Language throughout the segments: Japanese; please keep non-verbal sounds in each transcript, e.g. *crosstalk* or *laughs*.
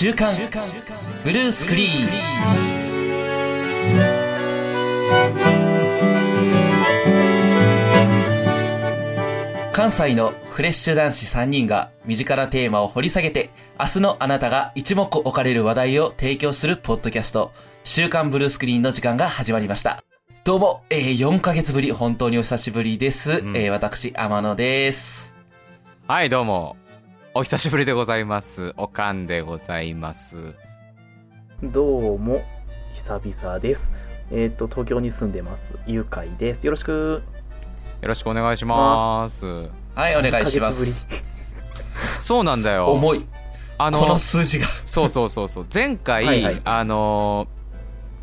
週刊ブルースクリーン関西のフレッシュ男子3人が身近なテーマを掘り下げて明日のあなたが一目置かれる話題を提供するポッドキャスト週刊ブルースクリーンの時間が始まりましたどうも、えー、4ヶ月ぶり、本当にお久しぶりです。うんえー、私、天野です。はい、どうも。お久しぶりでございます。おかんでございます。どうも、久々です。えっ、と、東京に住んでます、ゆかいです。よろしく。よろしくお願いします。はい、お願いしま1ヶ月す。そうなんだよ。重い。あこの数字が。そうそうそうそう。前回、はいはいあの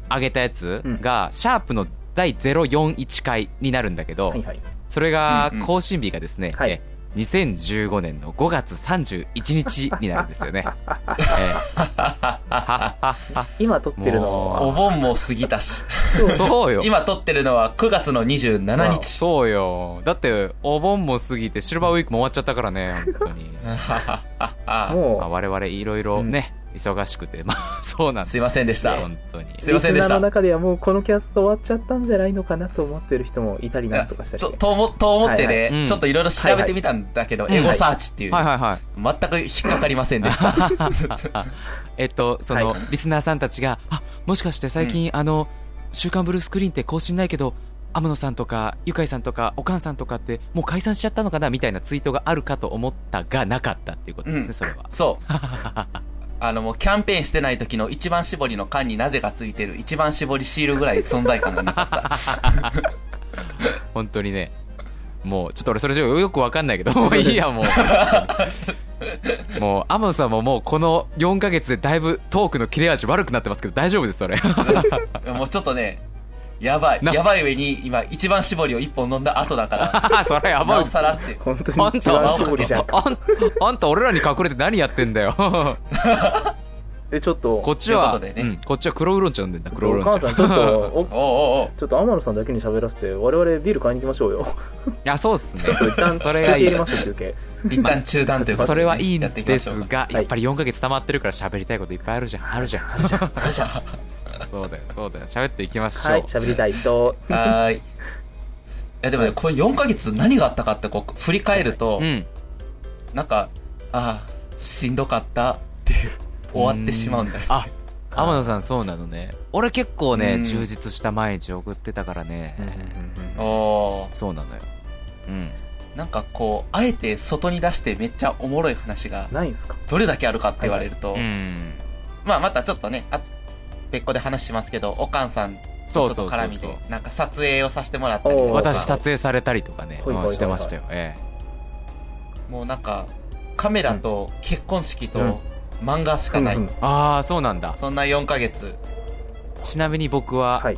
ー、上げたやつが、シャープの第041回になるんだけど。はいはい。それがうんうん更新日がですね、はいえ2015年の5月31日になるんですよね。ええははは今撮ってるのおは、盆も過ぎたし。そうよ。今撮ってるのは9月の27日。そうよ。だって、お盆も過ぎて、シルバーウィークも終わっちゃったからね、本当に。*laughs* まあ、も我々いろいろね、忙しくて、まあ、*laughs* そうなんですすいませんでした。本当に。う、すいませんでしたリスナーの中ではもうこのキャスト終わっちゃったんじゃないのかなと思ってる人もいたりなんとかしたり。とと思と思ってね、はいはいうんちょっといろいろ調べてみたんだけど、はいはいエゴサーチっていう、はいはいはい。全く引っかかりませんでした。*laughs* えっと、その、はいリスナーさんたちが、あ、もしかして最近、あの、週刊ブルースクリーンって更新ないけど、天野さんとか、ゆかいさんとか、おかんさんとかって、もう解散しちゃったのかなみたいなツイートがあるかと思ったが、なかったっていうことですね、うんそれは。そう。*laughs* あのもうキャンペーンしてない時の一番搾りの缶になぜかついてる一番搾りシールぐらい存在感がなかった。*laughs* 本当にね。もう、ちょっと俺それじゃよくわかんないけど、もういいや、もう。もう、天野さんももうこの4ヶ月でだいぶトークの切れ味悪くなってますけど、大丈夫です、それ。もうちょっとね、やばい。な。やばい上に今一番搾りを一本飲んだ後だから、*laughs* それやばないおですさらって。本当あんたに一番絞りじゃん。か。あんあんた俺らに隠れて何やってんだよ。*laughs* で、ちょっと、こっちは、ね。うん、こっちは黒ウーロン茶飲んでんだ黒ウーロン茶。お母さん、ちょっと、*laughs* おちょっと天野さんだけに喋らせて、我々ビール買いに行きましょうよ。いやそうっすね。一旦、それがいい。休憩入れましょう、休憩。一旦中断ということでね、それはいいんですが、やっぱり4ヶ月溜まってるから喋りたいこといっぱいあるじゃん。あるじゃん。あるじゃん。そうだよそうだよ。喋っていきましょう、はい、喋りたい人。はーい。いやでもね、これ4ヶ月何があったかってこう振り返ると、うん。なんか、ああ、しんどかったって終わってしまうんだよ。あ天野さんそうなのね。俺結構ねうん。充実した毎日送ってたからね。おーそうなのよ。うんなんかこう、あえて外に出してめっちゃおもろい話がないんすか？どれだけあるかって言われると、うん。まあまたちょっとね、あ別個で話しますけど、おかんさんそうとちょっと絡みでそうそうそう、なんか撮影をさせてもらったり私撮影されたりとかねほいほいほいほい。してましたよ。えもうなんか、カメラと結婚式うん。と漫画しかない。うんうんえああそうなんだ。そんな4ヶ月。ちなみに僕ははい。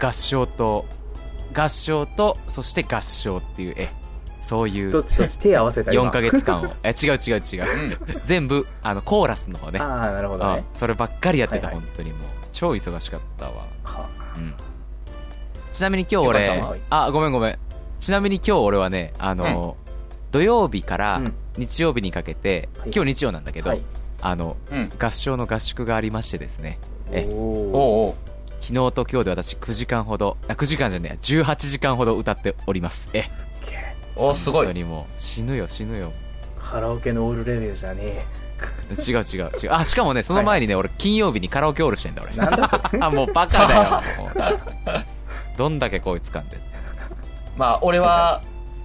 合唱と合唱とそして合唱っていうえそういうどっちどっち手合わせたり4ヶ月間を。*laughs* え違う違う違う。うん。全部あのコーラスの方ね。ああ、なるほどあね。そればっかりやってた、はいはい。本当にもう。超忙しかったわ、はうん、ちなみに今日俺あごめんごめん。ちなみに今日俺はねあの、土曜日からうん。日曜日にかけて、はい。今日日曜なんだけど、はい。あのうん。合唱の合宿がありましてですね。え。おー。お昨日と今日で私9時間ほどあ9時間じゃねえ18時間ほど歌っております。えおうすごい。本当にもう死ぬよ死ぬよ。カラオケのオールレビューじゃね違う違う違う。あしかもねその前にね、俺金曜日にカラオケオールしてんだ俺。*laughs* あもうバカだよ *laughs* どんだけこいつかんでまあ、俺は、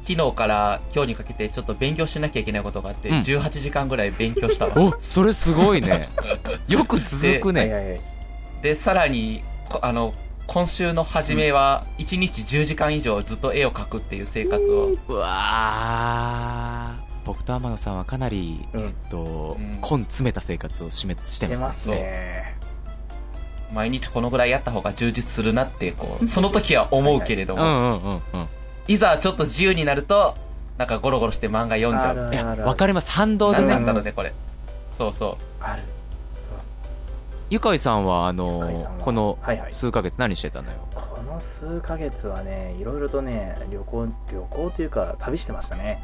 昨日から今日にかけてちょっと勉強しなきゃいけないことがあって、うん。18時間ぐらい勉強したわ。おそれすごいね。よく続くね。はいはいはい。で、さらに、こあの、今週の初めは、1日10時間以上ずっと絵を描くっていう生活を、うわー。僕と天野さんはかなり、うんえっと、うん。根詰めた生活をしめして出ますね。ますね。毎日このぐらいやった方が充実するなって、こう、その時は思うけれども、いざちょっと自由になると、なんかゴロゴロして漫画読んじゃう。あるいやあるわかります。反動で何ね。なんだろうね、これ。そうそある。ゆかいさんはあのこのはいはい。数ヶ月何してたのよ？この数ヶ月はね、いろいろとね、旅行、旅行というか、旅してましたね。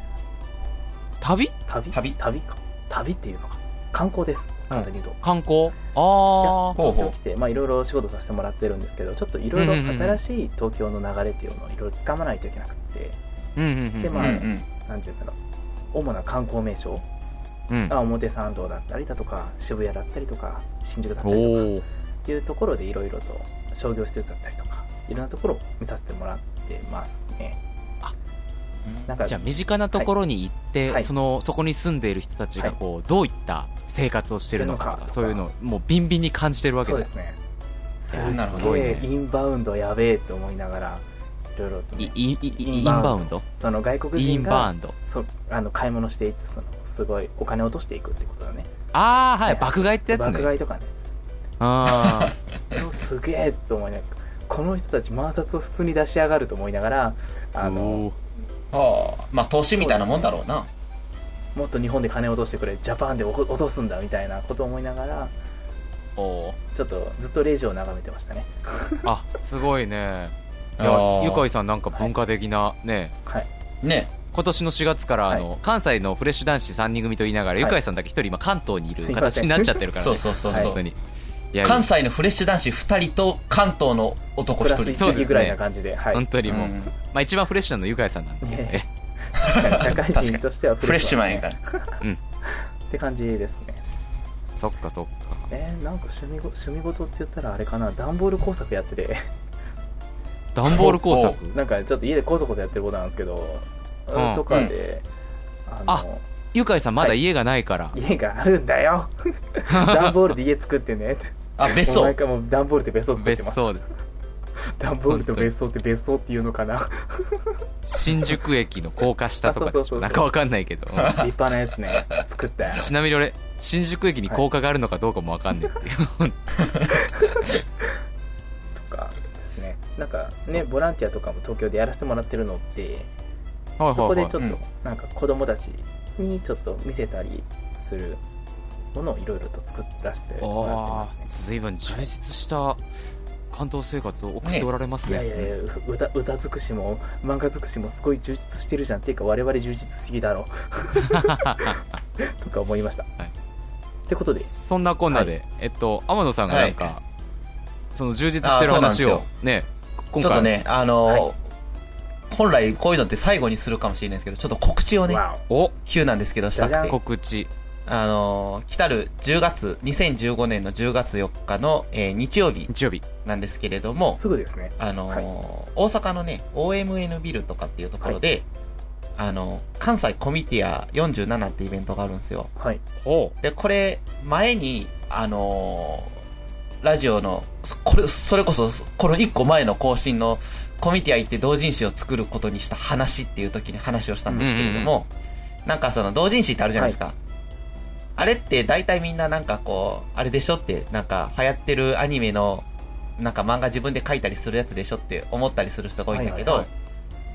旅？旅？旅。旅か。旅っていうのか。観光です。簡単に言うと。観光？ああほうほう東京来て、まあ、いろいろ仕事させてもらってるんですけど、ちょっといろいろうんうんうん新しい東京の流れっていうのをいろいろ掴まないといけなくて、うんうんうんでまあうんうん。なんていうんだろう、主な観光名所、うん。あ表参道だったりだとか、渋谷だったりとか、新宿だったおりとかおっていうところでいろいろと商業施設だったりとか、いろんなところを見させてもらってますね。なんかじゃあ身近なところに行って、はい。そのそこに住んでいる人たちがこうどういった生活をしてるのかとかそういうのをもうビンビンに感じてるわけだ。そうですね。すげえ、ねインバウンドやべえって思いながら、いろいろとね、いインインインインバウンド。その外国人インバがウンド。そあの買い物していってそのすごいお金を落としていくってことだね。ああはい。はい爆買いってやつ爆ね買いとかね。あうわすげえと思いながらこの人たち摩擦を普通に出し上がると思いながらああのはあ、まあ投資みたいなもんだろうな。もっと日本で金を落としてくれジャパンで落とすんだみたいなことを思いながらちょっとずっとレジを眺めてましたね。あすごいね。いあやー。ゆかいさんなんか文化的なね。はい。ね。今年の4月からあの、は関西のフレッシュ男子3人組と言いながら、はい。ゆかいさんだけ一人今関東にいる形になっちゃってるからね。そうそうそうそう本当に。い。関西のフレッシュ男子2人と関東の男1プラス人。そうですね1ぐらいな感じではい。本当にもう、うん。まあ、一番フレッシュなのゆかいさんなんで、ねえ。*laughs* 社会人としてはフレッシュマンやかから。って感じですね。そっかそっか。えー、なんか趣味ご趣味事って言ったらあれかな。段ボール工作やってて。段ボール工作？*laughs* なんかちょっと家でこそこそやってることなんですけど、うんとかで、あのゆかいさんまだ家がないから、家があるんだよ。*laughs* 段ボールで家作ってねあ、別荘。毎。回もう段ボールで別荘作ってます。別荘で段ボールと別荘って別荘っていうのかな。新宿駅の高架下とかであそうそうそうそう。しょなんかわかんないけど、うん立派なやつね。作った。よちなみに俺新宿駅に高架があるのかどうかもわかんないっていう、とかですね。なんかねボランティアとかも東京でやらせてもらってるのってはいそこでちょっと、うんなんか子供たちにちょっと見せたりするものをいろいろと作らせてもらってますね。随分充実した関東生活を送っておられますね。いやいやいや歌歌尽くしも漫画尽くしもすごい充実してるじゃんっていうか我々充実すぎだろ *laughs* とか思いました、はい。ってことで。そんなこんなで、はえっと天野さんがなんか、はその充実してる話をね今回。ちょっとね、あのーはい本来こういうのって最後にするかもしれないですけど、ちょっと告知をね、わお。急なんですけどしたくて、告知。あのー来たる10月、2015年の10月4日の、えー日曜日日曜日。なんですけれどもお、すぐですね。あのーはい。大阪のね、OMN ビルとかっていうところで、あの関西コミティア47ってイベントがあるんですよ。はい。おで、これ、前に、あのーラジオの、そこれ、それこそ、この1個前の更新の、コミティア行って同人誌を作ることにした話っていう時に話をしたんですけれども、なんかその同人誌ってあるじゃないですか。あれって大体みんななんかこう、あれでしょって、なんか流行ってるアニメの、なんか漫画自分で描いたりするやつでしょって思ったりする人が多いんだけど、はいはい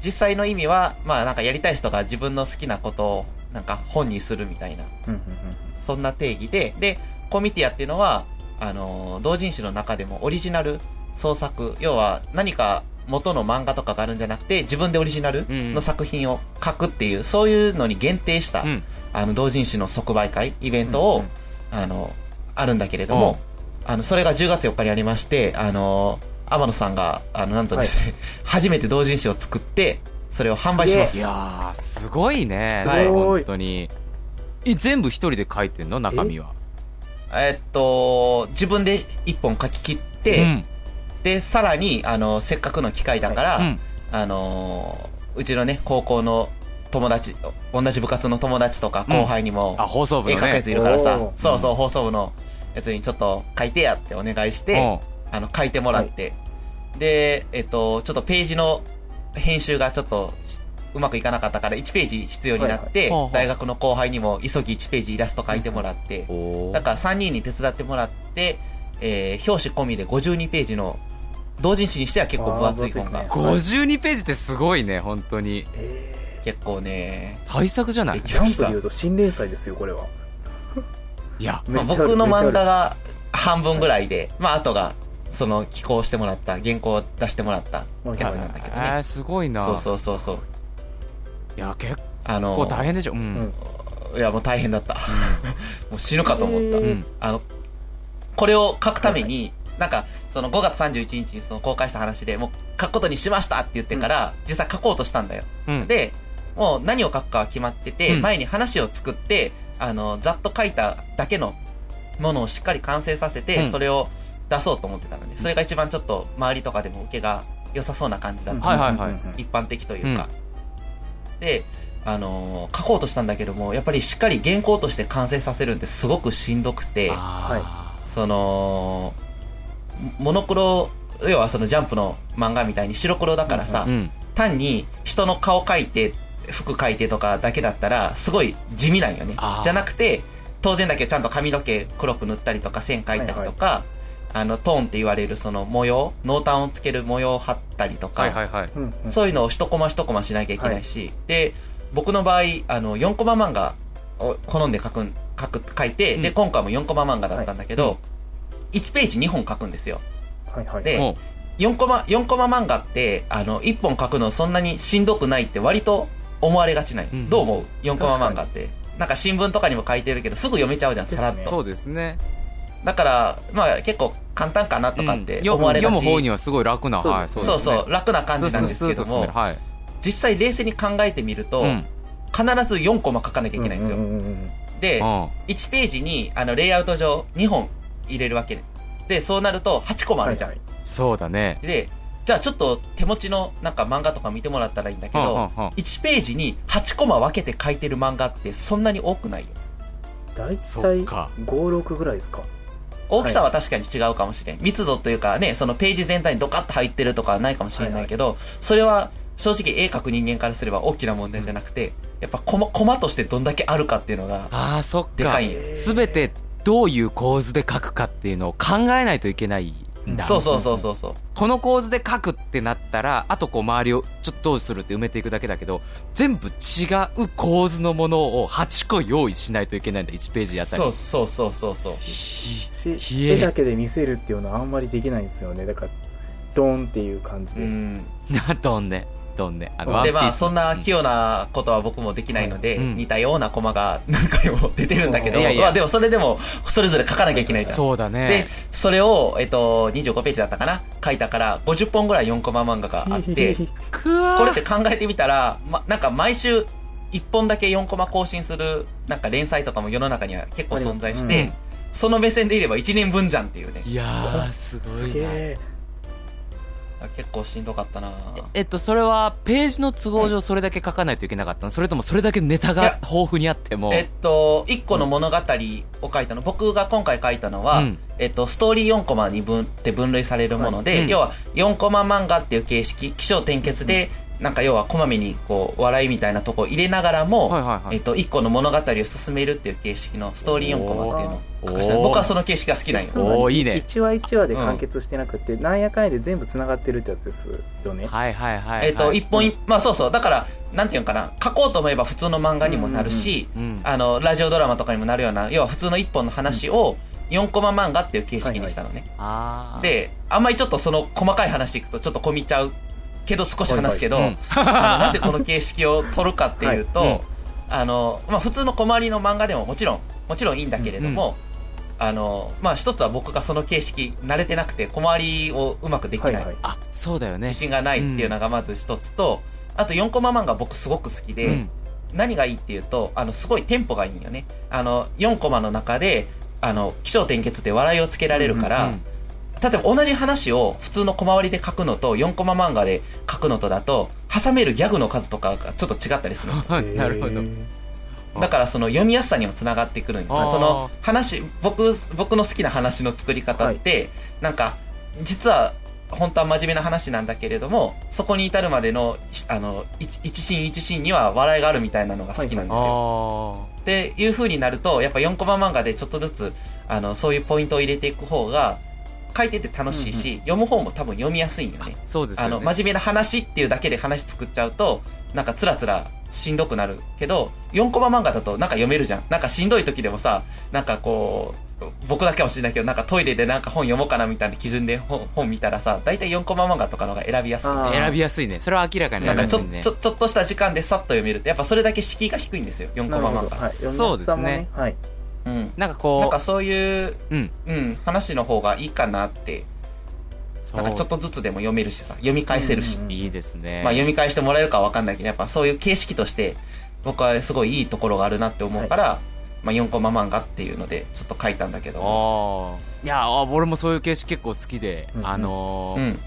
実際の意味は、まあなんかやりたい人が自分の好きなことをなんか本にするみたいな、うんうんうんそんな定義で、で、コミティアっていうのは、あのー同人誌の中でもオリジナル創作、要は何か元の漫画とかがあるんじゃなくて、自分でオリジナルうん。の作品を書くっていう、そういうのに限定した、うん。あの、同人誌の即売会、イベントを、うんうん。あの、あるんだけれども、あの、それが10月4日にありまして、あの、天野さんが、あの、なんとですね、*laughs* 初めて同人誌を作って、それを販売します。すい。やーすごいね、はい。本当に。え全部一人で書いてんの？中身は。えっと、自分で一本書き切って、うんで、さらに、あの、せっかくの機会だから、うん。あのーうちのね、高校の友達、同じ部活の友達とか後輩にも、あ放送部のね。絵描くやついるからさ、おー。そうそう、放送部のやつにちょっと書いてやってお願いして、あの、書いてもらって、で、えっと、ちょっとページの編集がちょっとうまくいかなかったから1ページ必要になって、大学の後輩にも急ぎ1ページイラスト書いてもらって、だから3人に手伝ってもらって、えー表紙込みで52ページの、同人誌にしては結構分厚い本が。あー、分厚い52ページってすごいね本当に。え結構ね、大作じゃない？ジャンプで言うと新連載ですよこれは。いや。まあ、僕の漫画が半分ぐらいで、まあ、あとが、その、寄稿してもらった、原稿を出してもらったやつなんだけどね。えー、すごいな。そうそうそうそう。いや結あの構大変でしょ？うん、うん。いや、もう大変だった。*laughs* もう死ぬかと思った。あの、これを書くために、なんか、その5月31日にその公開した話で、もう書くことにしましたって言ってから、実際書こうとしたんだよ。うん。で、もう何を書くかは決まってて、うん。前に話を作って、あの、ざっと書いただけのものをしっかり完成させて、うん。それを出そうと思ってたので、それが一番ちょっと周りとかでも受けが良さそうな感じだった。はいはいはい一般的というか。で、あのー書こうとしたんだけども、やっぱりしっかり原稿として完成させるんってすごくしんどくて、あその、モノクロ、要はそのジャンプの漫画みたいに白黒だからさ、ーうん。単に人の顔描いて、服描いてとかだけだったら、すごい地味なんよね。じゃなくて、当然だけどちゃんと髪の毛黒く塗ったりとか線描いたりとか、あの、トーンって言われるその模様、濃淡をつける模様を貼ったりとか、はいはいはい。うんうん。そういうのを一コマ一コマしなきゃいけないし、で、僕の場合、あの、4コマ漫画を好んで書くん、書く、書いて、うん。で、今回も4コマ漫画だったんだけど、1ページ2本書くんですよ。はいはい。でも4コマ、4コマ漫画って、あの、1本書くのそんなにしんどくないって割と思われがちない。うんどう思う ?4 コマ漫画って。なんか新聞とかにも書いてるけど、すぐ読めちゃうじゃん、さらっですと。うそうですね。だから、まあ結構簡単かなとかってうん。思われがち。読む方にはすごい楽なそうはいそうですね。そう、楽な感じなんですけども。はい。実際冷静に考えてみると、うん。必ず4コマ書かなきゃいけないんですよ。うんうんうんうんで、うん。1ページに、あの、レイアウト上2本入れるわけで。で、そうなると8コマあるじゃん。はいそうだね。で、じゃあちょっと手持ちのなんか漫画とか見てもらったらいいんだけど、はんはんはん1ページに8コマ分けて書いてる漫画ってそんなに多くないよ。大そ体っか。56ぐらいですか。大きさは確かに違うかもしれん。密度というかね、そのページ全体にドカッと入ってるとかはないかもしれないけど、それは正直絵描く人間からすれば大きな問題じゃなくて、やっぱコマ、コマとしてどんだけあるかっていうのが、ああそっか。でかい。へー。すべてどういう構図で書くかっていうのを考えないといけないんだ。そうそうそうそうそう。この構図で書くってなったらあとこう周りをちょっとどうするって埋めていくだけだけど全部違う構図のものを8個用意しないといけないんだ。1ページあたり。そうそうそうそうそう。絵だけで見せるっていうのはあんまりできないんですよね。だからドーンっていう感じで、うん。などんねどんねあので、まあ、そんな器用なことは僕もできないので、うん。似たようなコマが何回も出てるんだけど、いやいや。まあ、でもそれでも、それぞれ書かなきゃいけないじゃん。そうだでね、それを、えっと、25ページだったかな？書いたから、50本ぐらい4コマ漫画があって、*laughs* これって考えてみたら、ま、なんか毎週1本だけ4コマ更新する、なんか連載とかも世の中には結構存在して、うん。その目線でいれば1年分じゃんっていうね。いやーすごすいな結構しんどかったな。えっとそれはページの都合上それだけ書かないといけなかったの？それともそれだけネタが豊富にあっても？えっと、1個の物語を書いたの、僕が今回書いたのは、うん。えっと、ストーリー4コマに分って分類されるもので、はい。うん。要は4コマ漫画っていう形式、起承転結で、なんか要はこまめにこう、笑いみたいなとこを入れながらも、はいはいはい。えっと、1個の物語を進めるっていう形式のストー。リー4コマっていうのを書かせ僕はその形式が好きなんよ。おーいいね。1話1話で完結してなくて、なんやかんやで全部繋がってるってやつですよね、はいはいはいはい。えっと、一本一、まあそうそう、だから、なんていうのかな、書こうと思えば普通の漫画にもなるし、うんあの、ラジオドラマとかにもなるような、要は普通の一本の話を4コマ漫画っていう形式にしたのね。あー。で、あんまりちょっとその細かい話いくとちょっと込みちゃうけど少し話すけど、はいはい。うん。なぜこの形式を取るかっていうと、はいうん。あの、まあ普通の小回りの漫画でももちろん、もちろんいいんだけれども、あの、まあ一つは僕がその形式慣れてなくて小回りをうまくできない。はいはい。あそうだよね。自信がないっていうのがまず一つと、あと4コマ漫画僕すごく好きで、うん。何がいいっていうと、あの、すごいテンポがいいんよね。あの、4コマの中で、あの、起承転結で笑いをつけられるから、うん例えば同じ話を普通の小回りで書くのと4コマ漫画で書くのとだと、挟めるギャグの数とかがちょっと違ったりする。*laughs* の。はいなるほど。だからその読みやすさにもつながってくるんその話、僕、僕の好きな話の作り方って、なんか、実は、本当は真面目な話なんだけれども、そこに至るまでの、しあの、一一シーン一シーンには笑いがあるみたいなのが好きなんですよ。あっていう風になると、やっぱ4コマ漫画でちょっとずつ、あの、そういうポイントを入れていく方が、書いてて楽しいし、読む方も多分読みやすいんよね。ーそうですよね。あの、真面目な話っていうだけで話作っちゃうと、なんかつらつらしんどくなるけど、4コマ漫画だとなんか読めるじゃん。なんかしんどい時でもさ、なんかこう、僕だけかもしれないけど、なんかトイレでなんか本読もうかなみたいな基準で本本見たらさ、大体4コマ漫画とかの方が選びやすくて。選びやすいね。それは明らかになんかちょ,、ちょ、ちょっとした時間でさっと読めるって、やっぱそれだけ敷居が低いんですよ、4コマ漫画。はい、そうですね。はいうん。なんかこうなんかそういう、うんうん、話の方がいいかなって、なんかちょっとずつでも読めるしさ、読み返せるし。うんうんいいですねまあ読み返してもらえるかはわかんないけど、やっぱそういう形式として、僕はすごいいいところがあるなって思うから、まあ4コマ漫画っていうので、ちょっと書いたんだけど。いやあ俺もそういう形式結構好きで、うんうんあのーうん。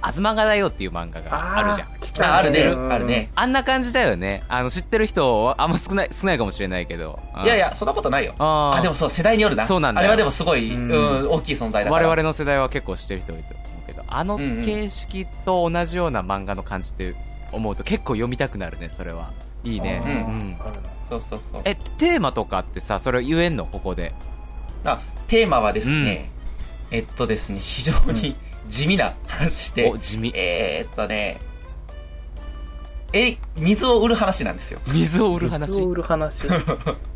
あずまがだよっていう漫画があるじゃん。来ああるね、うんあるね。あんな感じだよね。あの知ってる人はあんま少ない少ないかもしれないけど。いやいや、そんなことないよ。あでもそう、世代によるな。そうなんだよ。あれはでもすごい、ううんん、大きい存在だから。我々の世代は結構知ってる人多いと思うけどあの形式と同じような漫画の感じって思うと結構読みたくなるねそれは。いいね。うんそうそうそう。えテーマとかってさそれ言えんの？ここで。あ、テーマはですね、えっとですね、非常に地味な話でお、地味。えーっとね、え、水を売る話なんですよ。水を売る水話を売る話。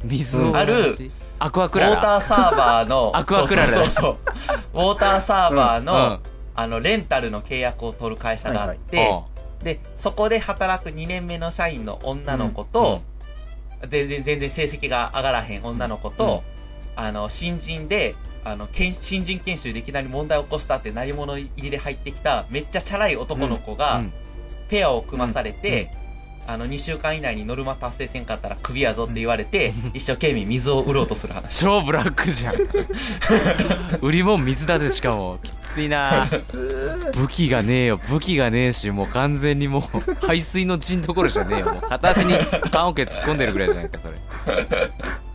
水を売る話。*laughs* あるアクアウォータクララーサーバーの、アクアクララ。そうそうそう。ウォーターサーバーの、うんあの、レンタルの契約を取る会社があって、はで、そこで働く2年目の社員の女の子と、全然、全然成績が上がらへん女の子と、あの、新人で、あの、けん新人研修でいきなり問題を起こしたって鳴り物入りで入ってきた、めっちゃチャラい男の子あが、うん。ペアを組まされて、あの、2週間以内にノルマ達成せんかったらクビやぞって言われて、一生懸命水を売ろうとする話。超ブラックじゃん。*laughs* 売り物水だぜしかも。きついな。武器がねえよ。武器がねえしもう完全にもう排水の陣どころじゃねえよ。もう片足に棺桶突っ込んでるぐらいじゃないかそれ。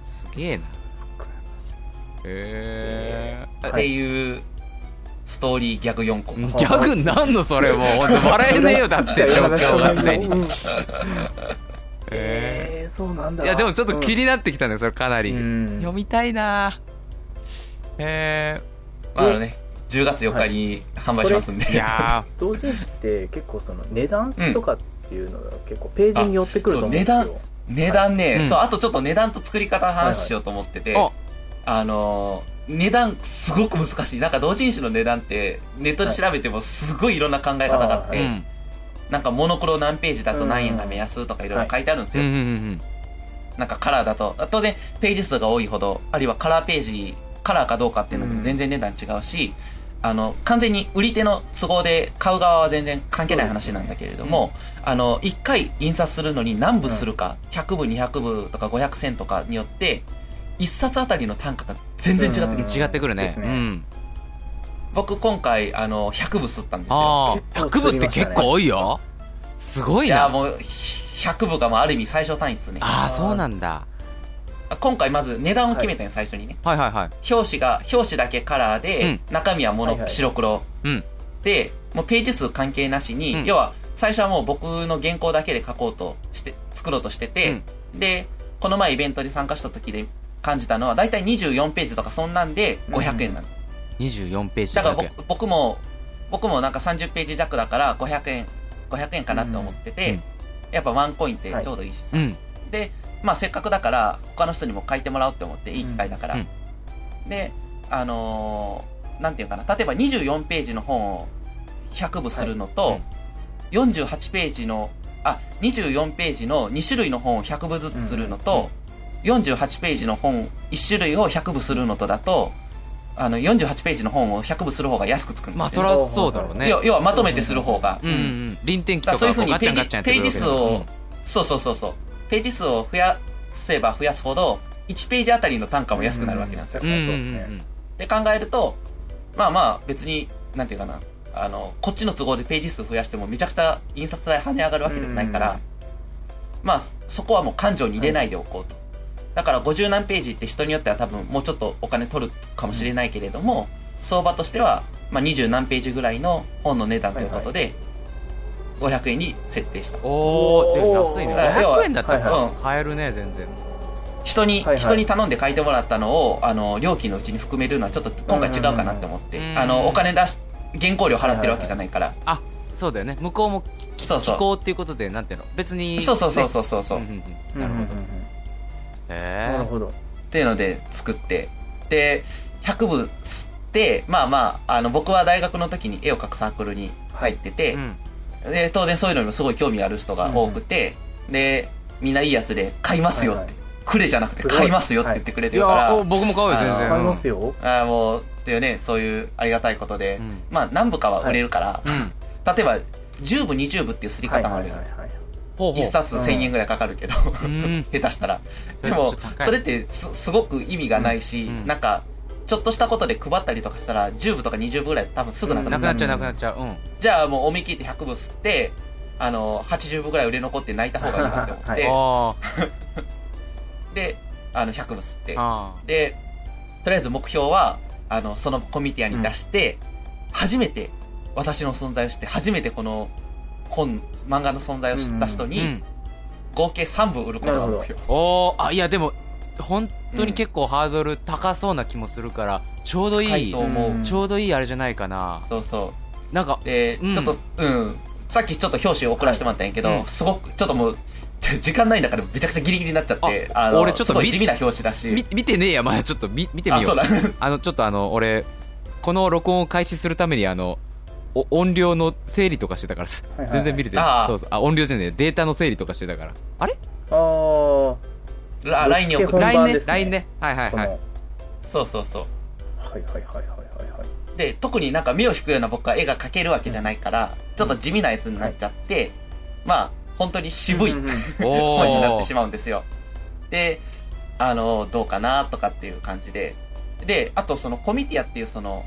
すげえなへえっていう、ストーリーギャグ4個。ギャグなんのそれもう。笑えねえよだって。*laughs* 状況がすでに。えー、そうなんだ。えいやでもちょっと気になってきたねそれかなり。うん。読みたいな。へまああのね、10月4日に販売しますんで。えいや *laughs* 同人誌って結構その値段とかっていうのが結構ページに寄ってくると思うんですあよ、値段ね、うん。そう、あとちょっと値段と作り方の話しようと思ってて、はいはいあのー値段すごく難しい。なんか同人誌の値段ってネットで調べてもすごいいろんな考え方があって、ーうん。なんかモノクロ何ページだと何円が目安とかいろいろ書いてあるんですよ。うんうんうんなんかカラーだと、当然ページ数が多いほど、あるいはカラーページ、カラーかどうかっていうので全然値段違うし、あの、完全に売り手の都合で買う側は全然関係ない話なんだけれども、あの、1回印刷するのに何部するか、100部、200部とか500銭とかによって、1冊あたりの単価が全然違ってくる。うん。違ってくるね。ね。うん。僕今回、あの、100部吸ったんですよ。ああ。結構100部って結構多いよ。すごいいや、なもう、100部がもうある意味最小単位っすね。ああそうなんだ。今回まず値段を決めたんよ、最初にね。はいはいはい。表紙が、表紙だけカラーで、うん。中身はモノ、はいはい。白黒。うん。で、もうページ数関係なしに、うん。要は、最初はもう僕の原稿だけで書こうとして、作ろうとしてて、で、この前イベントに参加した時で感じたのは、だいたい24ページとかそんなんで500円なの。24ページだから500円僕僕も、僕もなんか30ページ弱だから500円、500円かなって思ってて、うん。やっぱワンコインってちょうどいいしさ。うん。で、まあせっかくだから、他の人にも書いてもらおうって思って、いい機会だから。うん。で、あのーなんていうかな、例えば24ページの本を100部するのと、はい。48ページの、あ、24ページの2種類の本を100部ずつするのと、48ページの本1種類を100部するのとだと、あの、48ページの本を100部する方が安くつくんですよ、まあそりゃそうだろうね。要要はまとめてする方が。うん。うん。うん臨転機とだからそういうふうにかこうガッチャンガッチャンやってくるわけページ数をそうそうそうそう。ページ数を増やせば増やすほど、1ページあたりの単価も安くなるわけなんですよ。うんうんうん。そうですねうんで考えると、まあまあ別に、なんていうかな、あの、こっちの都合でページ数増やしてもめちゃくちゃ印刷代跳ね上がるわけでもないから、まあそこはもう感情に入れないでおこうと。だから50何ページって人によっては多分もうちょっとお金取るかもしれないけれども、相場としては、まあ20何ページぐらいの本の値段ということで、500円に設定した。おおで安いね。はい。要は500円だったらはい買えるね全然。人に、はいはい。人に頼んで書いてもらったのを、あの、料金のうちに含めるのはちょっと今回違うかなって思って、うん。うんあの、お金出し、原稿料払ってるわけじゃないから、そうだよね。向こうもそうそう。っていうことでなんていうの？別にそうそうそううそうそう。そう、んうんっうん。なるほど。うんうんうんへえなるほど。ていうので作って。で100部吸ってまあまああの僕は大学の時に絵を描くサークルに入ってて、うん。で当然そういうのにもすごい興味ある人が多くて、でみんないいやつで買いますよって、はいはい。くれじゃなくて買いますよって言ってくれいてるから、やお僕も買うよ全あ然。買いますよ。ああもうっていうねそういうありがたいことで、うん。まあ何部かは売れるから、うんうん。例えば10部20部っていう刷りはい方もあるよ、はいはいはいほうほう。一冊1000円ぐらいかかるけど、うん。*laughs* 下手したら。でもそれってすすごく意味がないし、うん。なんかちょっとしたことで配ったりとかしたら10部とか20部ぐらい多分すぐなくなっちゃう。なくなっちゃうう。ん。じゃあもう思い切って100部吸ってあの80部ぐらい売れ残って泣いた方がいいなって思って、あ *laughs* であの100部吸って。でとりあえず目標はあのそのコミティアに出して、初めて私の存在をして初めてこの本漫画の存在を知った人に、あうん。合計3部売ることが目標。おーあいやでも本当に結構ハードル高そうな気もするからちょうどいい高いと思う、うん。ちょうどいいあれじゃないかな。そうそなんかうで、うん。ちょっとうん。さっきちょっと表紙を送らせてもらったんやけど、うんすごくちょっともう *laughs* 時間ないんだからめちゃくちゃギリギリになっちゃってあの俺ちょっと地味な表紙だし。み見てねえやまだちょっと見見てみよあそうあのちょっとあの俺この録音を開始するためにあのお音量の整理とかしてたからさ。はいはい全然見れてない。あー。そうそう。あ音量じゃねえ。データの整理とかしてたから。あれ？あー。ラ LINE に送って。LINE ね。LINE ね。はいはいはい。そうそうそう。はいはいはいはいはいはい。で特になんか目を引くような僕は絵が描けるわけじゃないから、ちょっと地味なやつになっちゃって、まあ本当に渋いうんうんうん。お本になってしーまうんですよ。であのどうかなとかっていう感じで。であとそのコミティアっていうその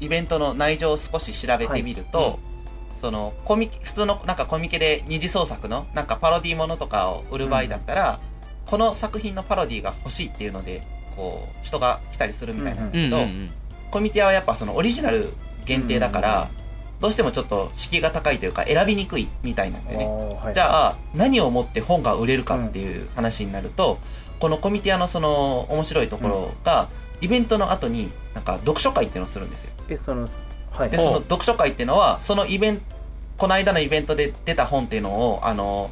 イベントの内情を少し調べてみると、はい。うんそのコミ普通のなんかコミケで二次創作のなんかパロディものとかを売る場合だったら、この作品のパロディが欲しいっていうのでこう人が来たりするみたいなんだけど、うんうんうん。コミティアはやっぱそのオリジナル限定だから、どうしてもちょっと敷居が高いというか選びにくいみたいなんでね。はいじゃあ、何をもって本が売れるかっていう話になると、このコミティアのその面白いところが、イベントの後になんか読書会っていうのをするんですよ。えそのはいで、その読書会っていうのは、そのイベント、この間のイベントで出た本っていうのを、あの、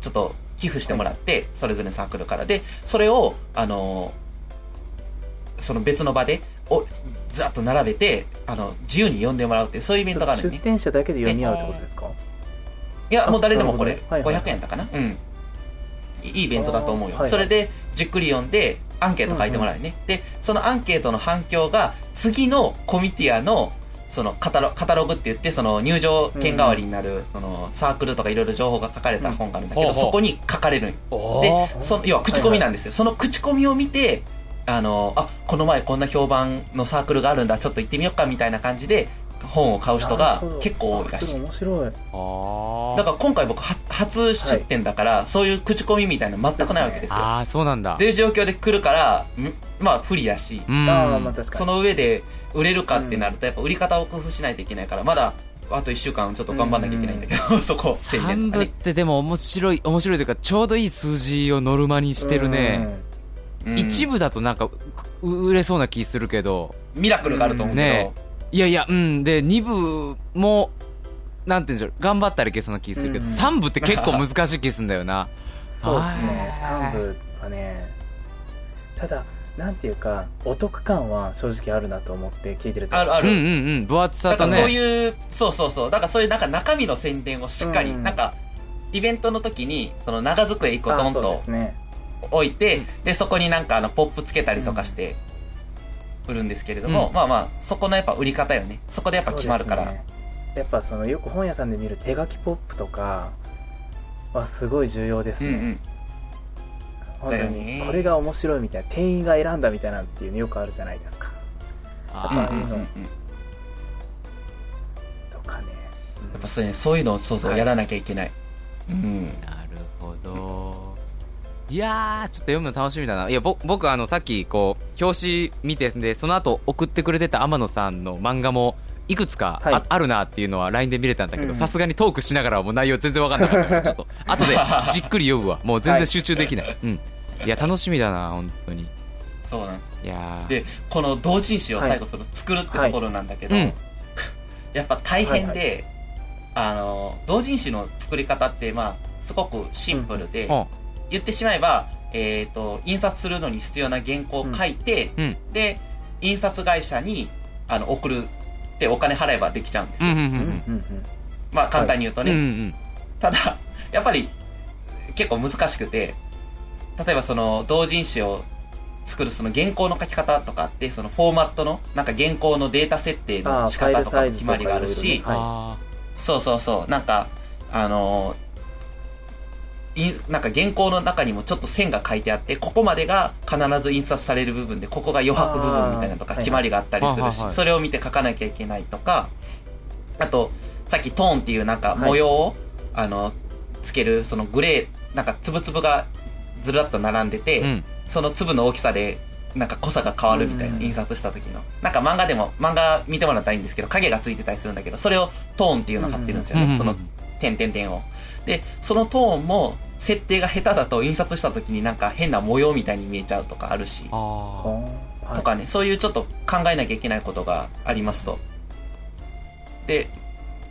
ちょっと寄付してもらって、それぞれのサークルから。で、それを、あの、その別の場で、お、ずらっと並べて、あの、自由に読んでもらうっていう、そういうイベントがあるん出ね。店者だけで読み合うってことですか？いや、もう誰でも来れる。なるほどねはいはい500円だかな？うん。いいイベントだと思うよ。はいはいそれで、じっくり読んで、アンケート書いてもらうよね。で、そのアンケートの反響が、次のコミティアの、そのカタロカタログって言って、その入場券代わりになる、そのサークルとかいろいろ情報が書かれた本があるんだけど、うんそこに書かれる。でー、その、要は口コミなんですよ。その口コミを見て、あの、あ、この前こんな評判のサークルがあるんだ、ちょっと行ってみようかみたいな感じで、本を買う人が結構多いらしい。面白い。だから今回僕は初出店だから、そういう口コミみたいなの全くないわけですよ。あーそうなんだ。っていう状況で来るから、むまあ不利だし、うん。ああまあ確かに。その上で売れるかってなるとやっぱ売り方を工夫しないといけないから、まだあと1週間ちょっと頑張んなきゃいけないんだけど、そこ宣言3部っとかね。てでも面白い面白いというかちょうどいい数字をノルマにしてるね。うん。一部だとなんかう売れそうな気するけど。ミラクルがあると思うけど、ねいやいやうん。で2部もなんていうんでしょう。頑張ったらいけそうな気するけど、うん。3部って結構難しい気するんだよな。*laughs* そうですね。はい。3部はねただなんていうかお得感は正直あるなと思って聞いてると。あるある。うんうんうん。分厚さとだからそうねいう、そうそうそう。だからそういうなんか中身の宣伝をしっかり、うん。なんか、イベントの時に、その長机一個ドンと置いて、うん。で、そこになんかあの、ポップつけたりとかして、売るんですけれども、うんまあまあ、そこのやっぱ売り方よね。そこでやっぱ決まるから。ねやっぱそのよく本屋さんで見る手書きポップとかはすごい重要ですね、うんうん。本当にこれが面白いみたいな店員が選んだみたいなっていうのよくあるじゃないですかあーうんうんうんうん。やとかね、っぱそう,、ね、そういうのをそうそうはいやらなきゃいけない。うん。なるほどいやーちょっと読むの楽しみだな。いやぼ僕あのさっきこう表紙見てでその後送ってくれてた天野さんの漫画もいくつかあ,、はい。あるなっていうのは LINE で見れたんだけうん。どさすがにトークしながらはもう内容全然わかんなかったからちょっと *laughs* 後でじっくり読むわ。もう全然集中できない、うん。いや楽しみだな本当に。そうなんです。いやー。で、この同人誌を最後その作るってところなんだけど、うん。*laughs* やっぱ大変で、はあの、同人誌の作り方って、まあ、すごくシンプルで、うん言ってしまえば、えっ、と、印刷するのに必要な原稿を書いて、うん。で、印刷会社に、あの、送るってお金払えばできちゃうんですよ。まあ、簡単に言うとうんね。うんうん。ただ、やっぱり、結構難しくて、例えばその、同人誌を作るその原稿の書き方とかって、そのフォーマットの、なんか原稿のデータ設定の仕方とかの決まりがあるし、はいあそうそうそう、なんか、あのいなんか原稿の中にもちょっと線が書いてあって、ここまでが必ず印刷される部分で、ここが余白部分みたいなのとか決まりがあったりするしそれを見て書かなきゃいけないとか、あと、さっきトーンっていうなんか模様を、あの、つける、そのグレー、なんか粒々がずらっと並んでて、その粒の大きさで、なんか濃さが変わるみたいな、うん。印刷した時の。なんか漫画でも、漫画見てもらったらいいんですけど、影がついてたりするんだけど、それをトーンっていうのを貼ってるんですよね。その、点々点を。で、そのトーンも、設定が下手だと印刷した時になんか変な模様みたいに見えちゃうとかあるし、とかね、そういうちょっと考えなきゃいけないことがありますと。で、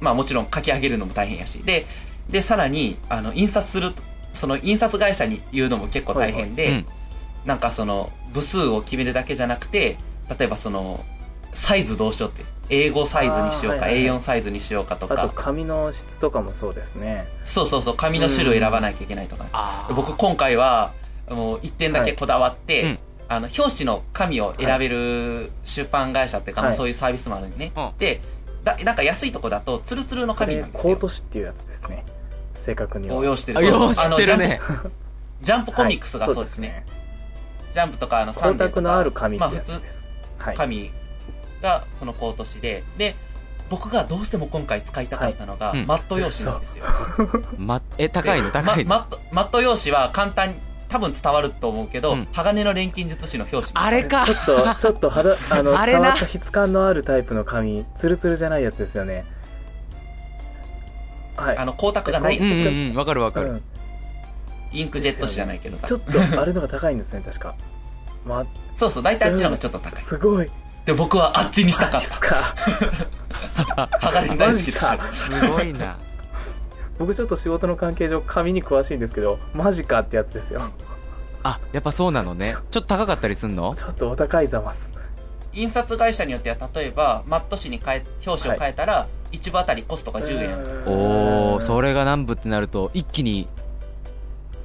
まあもちろん書き上げるのも大変やし。で、で、さらに、あの、印刷すると、その印刷会社に言うのも結構大変で、ーうん。なんかその、部数を決めるだけじゃなくて、例えばその、サイズどうしようって。英語サイズにしようか、はいはいはい A4 サイズにしようかとあとか。紙の質とかもそうですねそうそうそう、紙の種類選ばなきゃいけないとかね。あー僕今回は、もう一点だけこだわって、はいうんあの、表紙の紙を選べる出版会社っていうか、はいまあそういうサービスもあるんでね。うんで、だなんか安いとこだと、ツルツルのこ紙れコーなんですよ。ト紙っていうやつですね正確には応用してる。あそうそうよう知ってるねあのジャンプ *laughs* ジャンプコミックスがそうですね。ジャンプとか、あの、サ光ンデーとか。沢のある紙まあ普通紙がそのコート紙で、で、僕がどうしても今回使いたかったのが、はい。うん。マット用紙なんですよ。*laughs* まえ高いの？で高いの？まマット、マット用紙は簡単に、多分伝わると思うけど、うん。鋼の錬金術師の表紙。あれか。ちょっとちょっと肌 *laughs* あのあれな。触った質感のあるタイプの紙ツルツルじゃないやつですよね。はい。あの、光沢がない。うんうんうんわかるわかる。うん。インクジェット紙じゃないけどさちょ。っとあれのが高いんですね確かまそうそう、大体あっちの方がちょっと高い。すごいで、僕はあっちにしたかっマジっすか。た。鋼大好きだマジか。すごいな。僕ちょっと仕事の関係上紙に詳しいんですけどマジかってやつですよ。あやっぱそうなのね。ちょっと高かったりすんの？ちょっとお高いざます。印刷会社によっては、例えば、マット紙に変え、表紙を変えたら、一部あたりコストが10円。おおそれれが何部ってなると一気に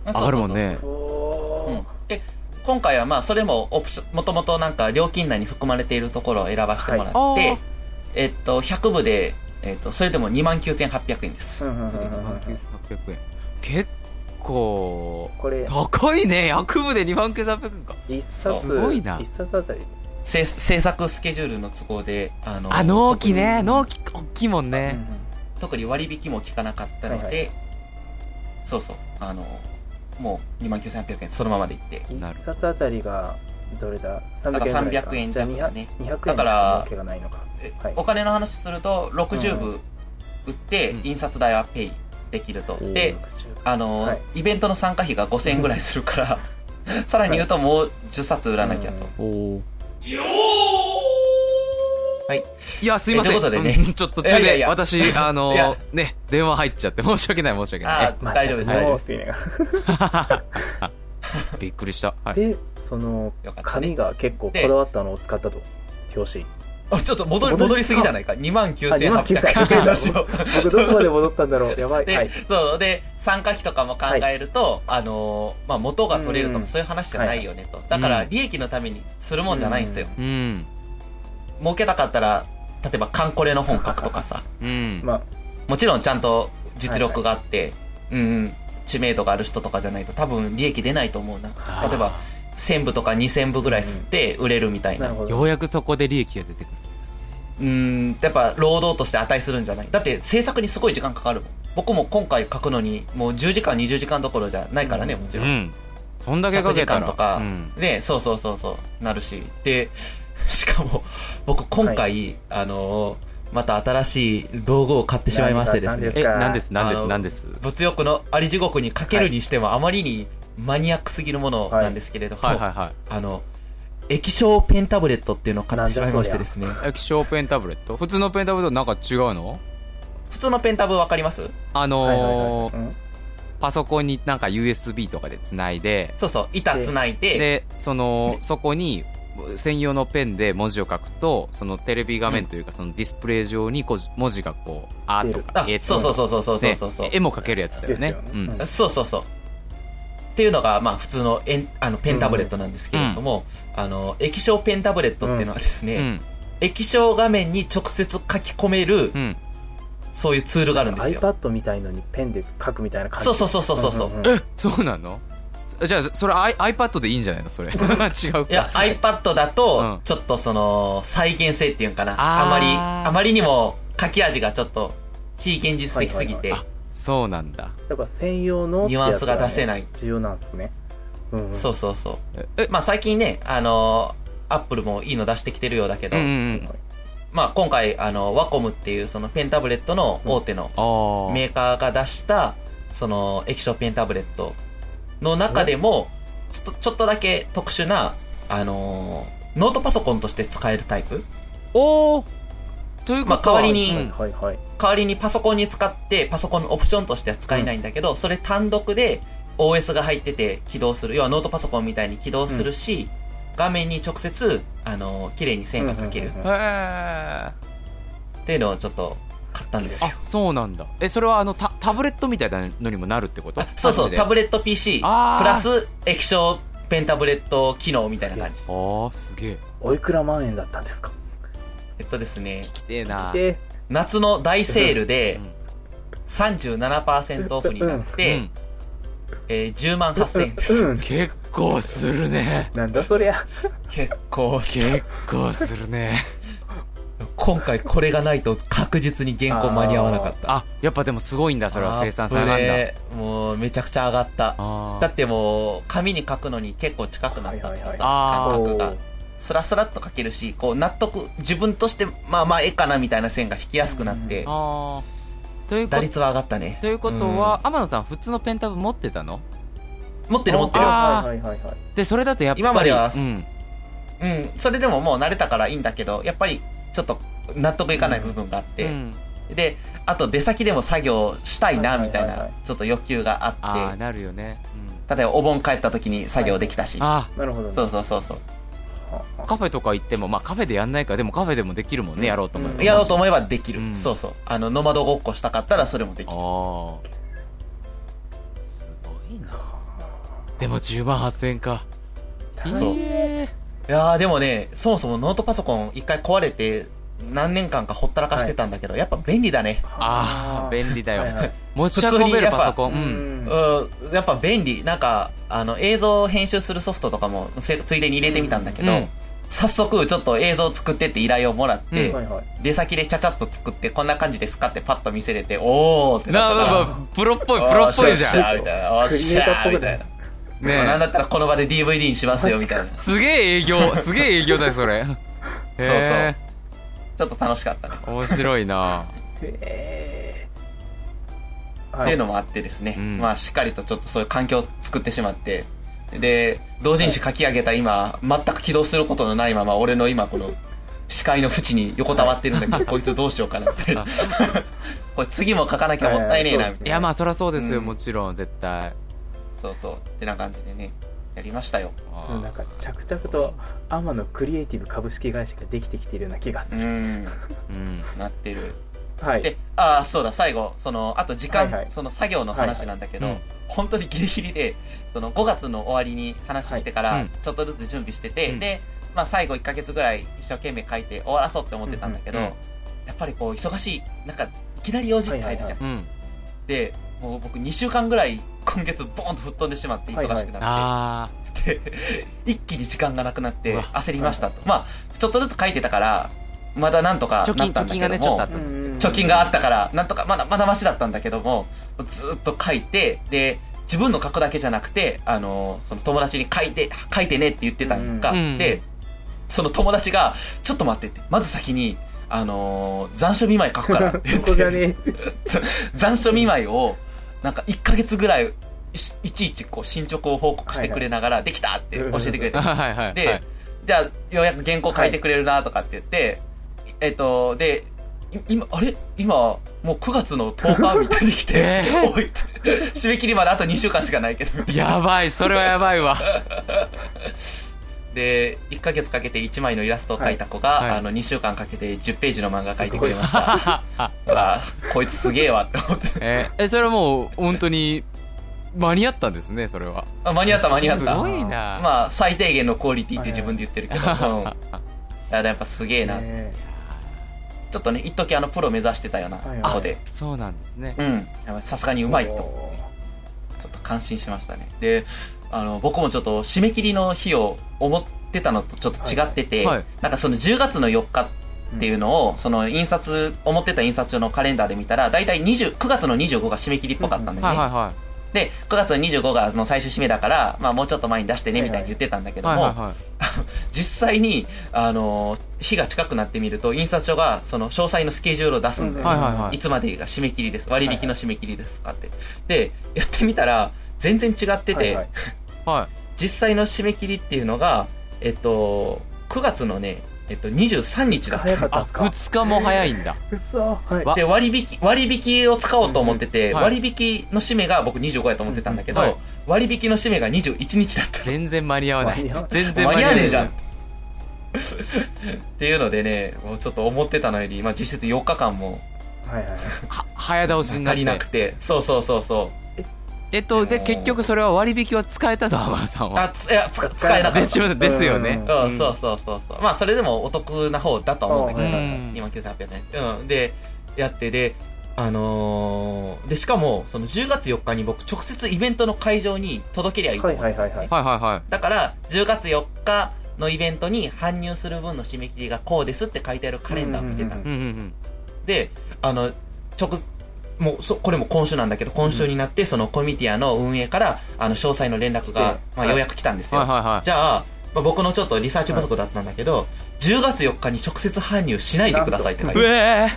上上がるもんね。うん。で、今回はまあ、それもオプション、もともとなんか料金内に含まれているところを選ばせてもらって、はい。えっと、100部で、えっと、それでも29,800円です。800円。結構これ高いね。100部で2万9800円か。一冊すごいな。一冊あたり。制制作スケジュールの都合で、あの、あ納期ね。納期大きいもんね。特に割引も効かなかったので、はいはい。そうそう、あの、もう29,800円そのままでいって。なる一冊あたりがどれだ？だから300円ぐらいか。300円じゃあ弱だね200 200円だからの儲けがないのか。えはい。お金の話すると、60部売ってうん、印刷代はペイできると。で、60あの、はい。イベントの参加費が5000円ぐらいするから、さらに言うともう10冊売らなきゃと。おおはい。いやすいません。えということでね。うんちょっと途中で私あのね電話入っちゃって申し訳ない申し訳ない。あ大丈夫です、大丈夫です。*laughs* *laughs* びっくりした。はい。でその紙が結構こだわったのを使ったと。表紙。あちょっと戻り、戻りすぎじゃないか。29,800 29,800円。出 *laughs* しよ僕どこまで戻ったんだろう。やばい。で、はい。そう、で、参加費とかも考えると、あのーまあ、元が取れるとうんかそういう話じゃないよねと。だから、うん利益のためにするもんじゃないんですよ。うん儲けたかったら、例えば、カンコレの本書くとかさ。うんまあもちろんちゃんと実力があって、うんうん、知名度がある人とかじゃないと多分利益出ないと思うな。例えば、1000部とか2000部ぐらい吸って売れるみたいな。なるほどようやくそこで利益が出てくるうん、やっぱ労働として値するんじゃない？だって制作にすごい時間かかるもん。僕も今回書くのにもう10時間20時間どころじゃないからね、もちろん。うんそんだけか100時けたら間とか、うんね、そうそうそうそう、なるし。で、*laughs* しかも、僕今回、あのーまた新しい道具を買ってしまいましてですね。何で。えなんですなんです？なんです？物欲のあり地獄にかけるにしてもあまりにマニアックすぎるものなんですけれども、はい。はい。はいあの、液晶ペンタブレットっていうのを買ってしまいましてですね。液晶ペンタブレット？普通のペンタブレットなんか違うの？普通のペンタブわかります？あはいはいはいのーうん。パソコンになんか USB とかでつないでそうそう、板つないで、でそのそこに専用のペンで文字を書くとそのテレビ画面というかそのディスプレイ上にこう文字がこう「あ」とかあ「え」、とそうかそうそうそうそうでそうそう。絵も描けるやつだよね。うんうん。そうそうそう。っていうのが、まあ普通のエンあのペンタブレットなんですけれども、あの、液晶ペンタブレットっていうのはですね、うん。液晶画面に直接書き込める、うん。そういうツールがあるんですよ。iPad みたいのにペンで書くみたいな感じ。そうそうそうそうそう。んんん。えそうなの？じゃあそれ I- iPad でいいんじゃないの？それ。*laughs* 違うか。いや、iPad だうん。と、ちょっとその、再現性っていうのかな。あまり、あまりにも書き味がちょっと、非現実的すぎて、はいはいそうなんだ。やっぱ専用のニュアンスが出せない。重要なんですね。うんうん。そうそうそう。えまあ最近ね、あのアップルもいいの出してきてるようだけど、うんうんまあ今回、あの、ワコムっていうそのペンタブレットの大手のメーカーが出した、その液晶ペンタブレットの中でも、ちょっと、ちょっとだけ特殊な、あのーノートパソコンとして使えるタイプ。おおということは、まあ代わりにうんはいはい。代わりにパソコンに使って、パソコンのオプションとしては使えないんだけど、それ単独で OS が入ってて起動する。要はノートパソコンみたいに起動するし、画面に直接、あのー綺麗に線が描ける。うんうんうんへえっていうのをちょっと買ったんですよ。あ。そうなんだ。えそれはあのタタブレットみたいなのにもなるってこと？あ *laughs* そうそう、タブレレット PC、プラス液晶ペンタブレット機能みたいな感じ。ああすげえ。おいくら万円だったんですか？えっとですね、きてえな。で夏の大セールでうん。37%オフになって、うん。えー10万8000円です。うん。結構するね。なんだそりゃ。結構し結構するね今回これがないと確実に原稿間に合わなかった。あやっぱでもすごいんだそれは生産性上がもうめちゃくちゃ上がった。あだってもう、紙に書くのに結構近くなったっていうはいはいはい。さ、感覚が。スラスラっと書けるし、こう納得、自分として、まあまあ絵かなみたいな線が引きやすくなって、ということ打率は上がったね。ということは、天野さん普通のペンタブ持ってたの？持ってる持ってる。はいはいはいでそれだとやっぱり今まではうん、うん、それでももう慣れたからいいんだけど、やっぱりちょっと納得いかない部分があって、うん。で、あと出先でも作業したいなはいはいみたいなはい。はい、ちょっと欲求がああって、あなるよね、うん、例えばお盆帰った時に作業できたし、あなるほどね。そうそうそうそう。はあ。カフェとか行ってもまあカフェでやんないかでもカフェでもできるもんね、うん。やろうと思えば、うんやろうと思えばできる。うん。そうそう。あの、ノマドごっこしたかったらそれもできる。ああすごいな。でも10万8000円か。そうえいやーでもね、そもそもノートパソコン一回壊れて、何年間かほったらかしてたんだけど、やっぱ便利だね。ああ便利だよ、はいはい持ち運べるパソコンううんんうん、やっぱ便利。なんか、あの、映像編集するソフトとかもせついでに入れてみたんだけど、うん早速ちょっと映像作ってって依頼をもらって、うんはいはい出先でちゃちゃっと作ってこんな感じですかってパッと見せれて、おーってななったから。なプロっぽいプロっぽいじゃんおっしゃーみたいな。おっしゃーみたいな。ねなんだったらこの場で DVD にしますよみたいな。すげえ営業すげえ営業だよそれ。*laughs* そうへちょっと楽しかったね。ー面白いな。へーそういうのもあってですね、うん。まあしっかりとちょっとそういう環境を作ってしまって、で、同人誌書き上げた今、全く起動することのないまま、俺の今この視界の縁に横たわってるんだけど、こいつどうしようかなみたいな。*laughs* これ次も書かなきゃもったいねえな、みたいいやまあそりゃそうですよ、うん。もちろん絶対。な。そうそう。ってな感じでね、やりましたよ。なんか着々とアマのクリエイティブ株式会社ができてきているような気がすうる、ん、うん。なってる。はい。で、ああ、そうだ、最後、その、あと時間、はいはい。その作業の話なんだけど、はいはい。本当にギリギリで、その5月の終わりに話してから、はいうん。ちょっとずつ準備してて、うん。で、まあ最後1ヶ月ぐらい一生懸命書いて終わらそうって思ってたんだけど、うん。うん。やっぱりこう忙しい、なんか、いきなり用事って入るじゃん。はいうんで、もう僕2週間ぐらい今月ボーンと吹っ飛んでしまって忙しくなって、あで一気に時間がなくなって焦りましたと。まあ、ちょっとずつ書いてたから、まだなんとかなった貯金貯んだけども。金がねちょっとあった。貯金があったから、なんとか、まだ、まだマシだったんだけども、ずーっと書いて、で、自分の書くだけじゃなくて、あの、その友達に書いて、書いてねって言ってたんか、うんで、その友達が、ちょっと待ってって、まず先に、あのー残暑見舞い書くからって言って、ね *laughs* 残暑見舞いを、なんか1ヶ月ぐらい、いちいちこう進捗を報告してくれながら、できたって教えてくれて *laughs* で、じゃあ、ようやく原稿書いてくれるなとかって言って、えっと、で、い今、あれ？今、もう9月の10日みたいに来て、*laughs* えー？締め切りまであと2週間しかないけど。やばいそれはやばいわ *laughs* で、1ヶ月かけて1枚のイラストを描いた子が、はいはいあの、2週間かけて10ページの漫画描いてくれました。あ *laughs* あ、こいつすげえわって思って。えそれはもう本当に間に合ったんですねそれはあ間に合った間に合った。すごいな、まあ、最低限のクオリティって自分で言ってるけど、うん。いや、やっぱすげえな。ねちょっとね、一時あの、プロ目指してたような子で、そうなんですねうん。さすがにうまいと。おちょっと感心しましたね。で、あの、僕もちょっと締め切りの日を思ってたのとちょっと違ってて、はいはいなんかその10月の4日っていうのを、その印刷、思ってた印刷所のカレンダーで見たら、だいたい20 9月の25が締め切りっぽかったんだよね。はいはいはで、9月の25がもう最終締めだから、まあもうちょっと前に出してねみたいに言ってたんだけいども、*laughs* 実際に、あの、日が近くなってみると、印刷所がその詳細のスケジュールを出すんだよね。はいはいはいいつまでが締め切りです。割引の締め切りです。とかって。で、やってみたら、全然違ってて、はいはい *laughs* はい。実際の締め切りっていうのが、えっと、9月のね、えっと、23日だったあ2日も早いんだ。うそはい。わ。で、割引、割引を使おうと思ってて、うんはい割引の締めが僕25やと思ってたんだけど、うんはい割引の締めが21日だった。全然間に合わない。全然間に合わねえじゃん。んっていうのでね、もうちょっと思ってたのより、まあ実質4日間もはいはいは早倒しになっ足りなてくて、そうそうそうそう。えっとで結局それは割引は使えたと天野さんはあ、ついや、つ使えなかった。ですよですよねうんうん、そうそうそうそう。まあ、それでもお得な方だとは思うんだけど、うん2万9800円。うん。で、やって、で、あのーで、しかも、その10月4日に僕、直接イベントの会場に届けりゃいいとは思って。いはいはいはいはいはいはいだから、10月4日のイベントに搬入する分の締め切りがこうですって書いてあるカレンダーを見てたの。うんうんうんうんで、あの、直、もう、そ、これも今週なんだけど、今週になって、そのコミティアの運営から、あの、詳細の連絡が、まあ、はい。ようやく来たんですよ。はいはいはい。じゃあ、まあ、僕のちょっとリサーチ不足だったんだけど、10月4日に直接搬入しないでくださいって書いて。え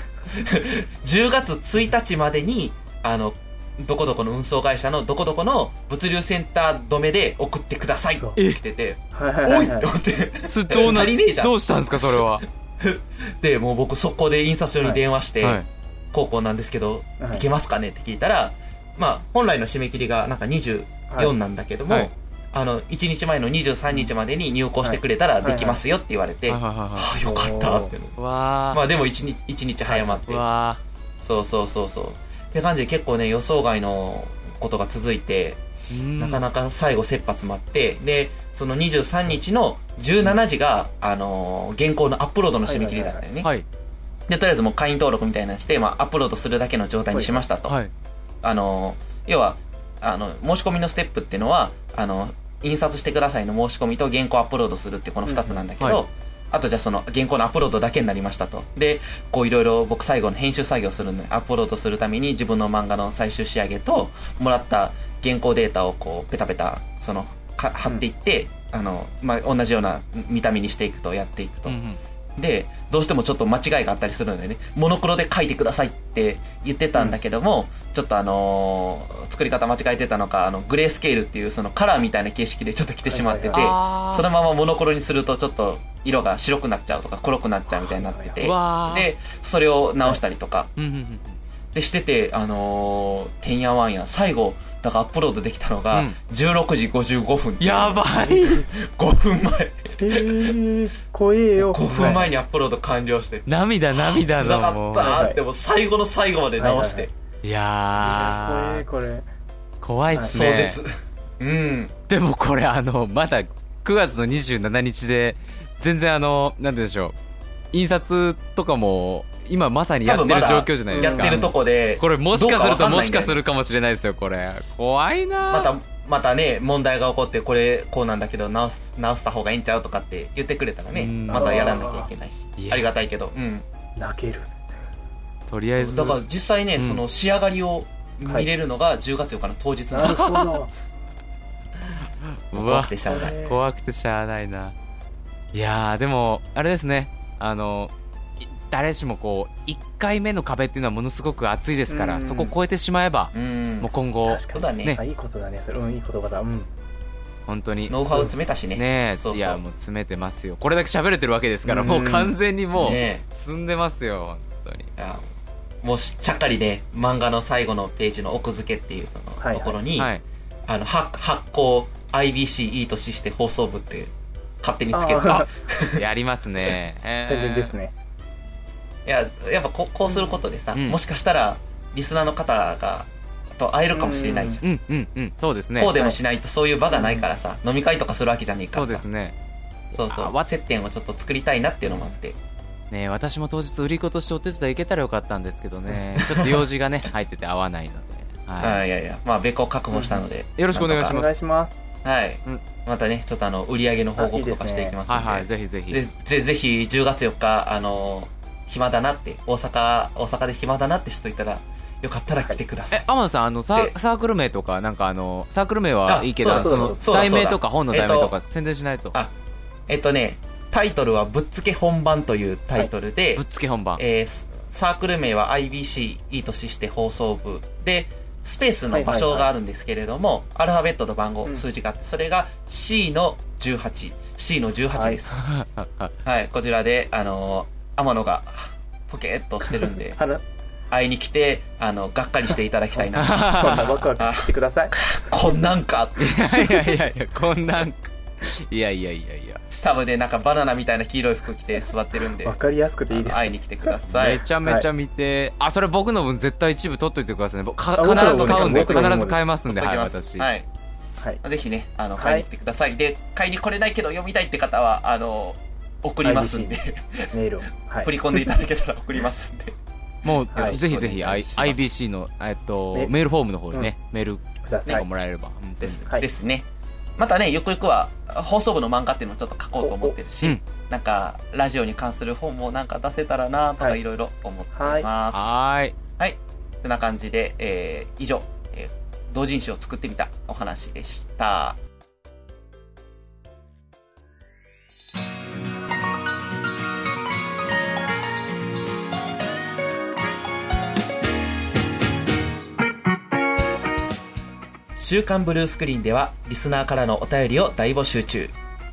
10 *laughs* 月1日までに、あの、どこどこの運送会社のどこどこの物流センター止めで送ってくださいって来てて、はいはいはいはい。おいって思って。ーすどうな足りねえじゃん。どうしたんですかそれは。*laughs* で、もう僕速攻で印刷所に電話して、はい高校なんですけど、はい。いけますかね？って聞いたら、まあ、本来の締め切りがなんか24なんだけども、はい。あの、1日前の23日までに入稿してくれたらできますよって言われて、はいはいはいははあ、よかったって。まあでも1日、一日早まって。ー。わそうそうそうそう。って感じで結構ね、予想外のことが続いて、なかなか最後切羽詰まって、で、その23日の17時が、あのー原稿のアップロードの締め切りだったよね。はいで、とりあえずもう会員登録みたいなのして、まあ、アップロードするだけの状態にしましたと。はいあの、要は、あの、申し込みのステップっていうのは、あの、印刷してくださいの申し込みと原稿アップロードするってこの二つなんだけど、うんはいあとじゃあその原稿のアップロードだけになりましたと。で、こういろいろ僕最後の編集作業するので、アップロードするために自分の漫画の最終仕上げと、もらった原稿データをこう、ペタペタ、その、か貼っていって、あの、まあ、同じような見た目にしていくと、やっていくと。うんうんで、どうしてもちょっと間違いがあったりするのでね、モノクロで書いてくださいって言ってたんだけども、ちょっとあのー作り方間違えてたのか、あの、グレースケールっていうそのカラーみたいな形式でちょっと来てしまってて、はいあー。そのままモノクロにするとちょっと色が白くなっちゃうとか黒くなっちゃうみたいになってて。で、それを直したりとか、うんうんうんでしてて、あのー、てんやわんや、最後、だからアップロードできたのがうん、16時55分っていうやばい。*laughs* 5分前。えー、怖えよ。5分前にアップロード完了して。涙涙なかのもうったーって、もう最後の最後まで直して、い怖やー。えこれ。怖いっす壮ね絶。うん。でもこれあのまだ9月の27日で全然あのなんて言うんでしょう。印刷とかも今まさにやってる状況じゃないですか。やってるとこで、これもしかするともしかするるかもしれないですよこれ。怖いな。また、またね、問題が起こって、これ、こうなんだけど、直す、直した方がいいんちゃうとかって言ってくれたらね、うん。またやらなきゃいけないし、ありがたいけど、うん。泣ける。とりあえず。だから実際ね、うん。その仕上がりを見れるのが10月4日の当日なの。ほど。う *laughs* わ怖くてしゃあない。怖くてしゃあないな。いやーでもあれですね。あのい誰しもこう1回目の壁っていうのはものすごく厚いですからうん。そこを超えてしまえばうん。もう。今後確かにそうだね。いいことだね。それうんいい言葉だ。うん。本当に。ノウハウ詰めたしね。ねえそうそう。いやもう詰めてますよ。これだけ喋れてるわけですからうん。もう完全にもうね積んでますよ本当に。もうしちゃっかりね、漫画の最後のページの奥付けっていうそのはいはい。ところに、はい。あの、は発行 IBC いい年して放送部って勝手につけて、あ *laughs* やりますね。えー。*laughs* 宣伝ですね。いや、やっぱこうこうすることでさ、うんもしかしたら、リスナーの方が、と会えるかもしれないじゃん。うんうんうん。そうですね。こうでもしないとそういう場がないからさ、飲み会とかするわけじゃねえからさ。そうですね。そうそう接点をちょっと作りたいなっていうのもあって。ねえ私も当日売り子としてお手伝い行けたらよかったんですけどね。*laughs* ちょっと用事がね、入ってて合わないので。はあいやいや、まあ、別個確保したので。い。よろしくお願いしおます。願いします。はい、うんまたね、ちょっとあの、売り上げの報告とかしていきますので。はいはい、ぜひぜひ。でぜぜひ10月4日、あの暇だなって、大阪、大阪で暇だなって人いたら、よかったら来てください。え、天野さん、あの、ササークル名とか、なんかあの、サークル名はいいけど、あそ題名とか本の題名とか宣伝しないと。あえっとね、タイトルはぶっつけ本番というタイトルで、ぶっつけ本番。えースサークル名は IBC いい年して放送部で、スペースの場所があるんですけれども、アルファベットと番号、うん数字があって、それが C の18、C の18です。はい、こちらで、あのー天野が、ポケーっとしてるんで、*laughs* 花、会いに来て、あの、がっかりしていただきたいな。*laughs* こんなワクワクしてください。こんなんか、*laughs* いやいやいやいや、こんなん、いやいやいやいや。多分ね、なんかバナナみたいな黄色い服着て座ってるんで、わかりやすくていいです。会いに来てくださいめ。ちゃめちゃ見て、あ、それ僕の分絶対一部取っといてくださいね。必ず買うんで、必ず買えますんで、はい、私。はい。はい。ぜひね、あの、はい買いに来てください。で、買いに来れないけど読みたいって方は、あの、送りますんで、メールを。はい振。り込んでいただけたら送りますんで。もう、はいぜひぜひ、IBC の、えっと、ねメールフォームの方にね、メールと。もらえれば。本当にです。はいですね。またね、ゆくゆくは、放送部の漫画っていうのをちょっと書こうと思ってるし、うんなんか、ラジオに関する本もなんか出せたらなとかいろいろ思ってます。はーい。はい。そんな感じで、えー、以上、えー同人誌を作ってみたお話でした。週刊ブルースクリーンではリスナーからのお便りを大募集中。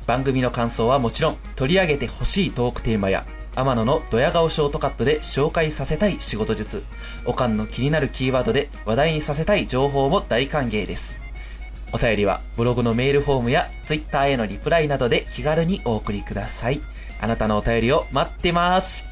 番組の感想はもちろん取り上げてほしいトークテーマや天野のドヤ顔ショートカットで紹介させたい仕事術、おかんの気になるキーワードで話題にさせたい情報も大歓迎です。お便りはブログのメールフォームやツイッターへのリプライなどで気軽にお送りください。あなたのお便りを待ってます。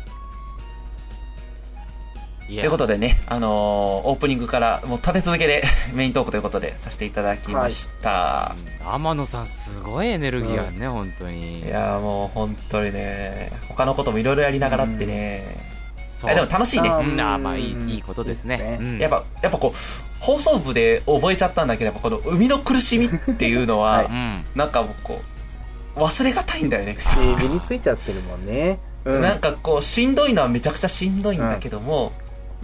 いということでね、あのーオープニングからもう立て続けで *laughs* メイントークということでさせていただきました。天野さん、すごいエネルギーあるね、本当に。いやーもう本当にね、他のこともいろいろやりながらってね、そう。えでも楽しいね。あうん、まあいい、うんいいことですね。いいですねうんやっぱ、やっぱこう、放送部で覚えちゃったんだけど、やっぱこの生みの苦しみっていうのは、はいうん。なんかもうこう、忘れがたいんだよね。え *laughs* ー身についちゃってるもんね。うん。なんかこう、しんどいのはめちゃくちゃしんどいんだけども、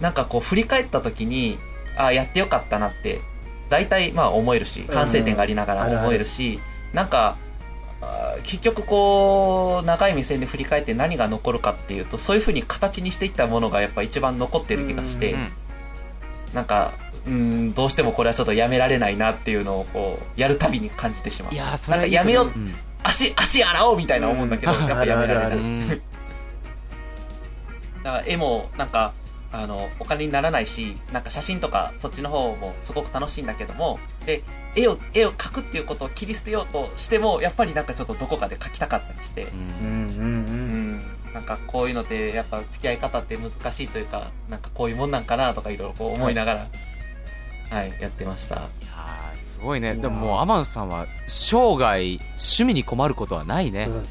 なんかこう、振り返った時に、ああ、やってよかったなって、大体まあ思えるし、うん反省点がありながら思えるし、なんか、結局こう、長い目線で振り返って何が残るかっていうと、そういう風に形にしていったものがやっぱ一番残ってる気がして、うんうんなんか、うん、どうしてもこれはちょっとやめられないなっていうのをこう、やるたびに感じてしまう。いやー、そなんれかやめよう、うん。足、足洗おうみたいな思うんだけど、うん。やっぱやめられない。*laughs* だから絵もなんか、あの、お金にならないし、なんか写真とかそっちの方もすごく楽しいんだけども、で、絵を、絵を描くっていうことを切り捨てようとしても、やっぱりなんかちょっとどこかで描きたかったりして、ううんうんうんん、なんかこういうのってやっぱ付き合い方って難しいというか、なんかこういうもんなんかなとかいろいろこう思いながら、はい、やってました。いすごいね。でももう、天野さんは、生涯、趣味に困ることはないね。うん。まあ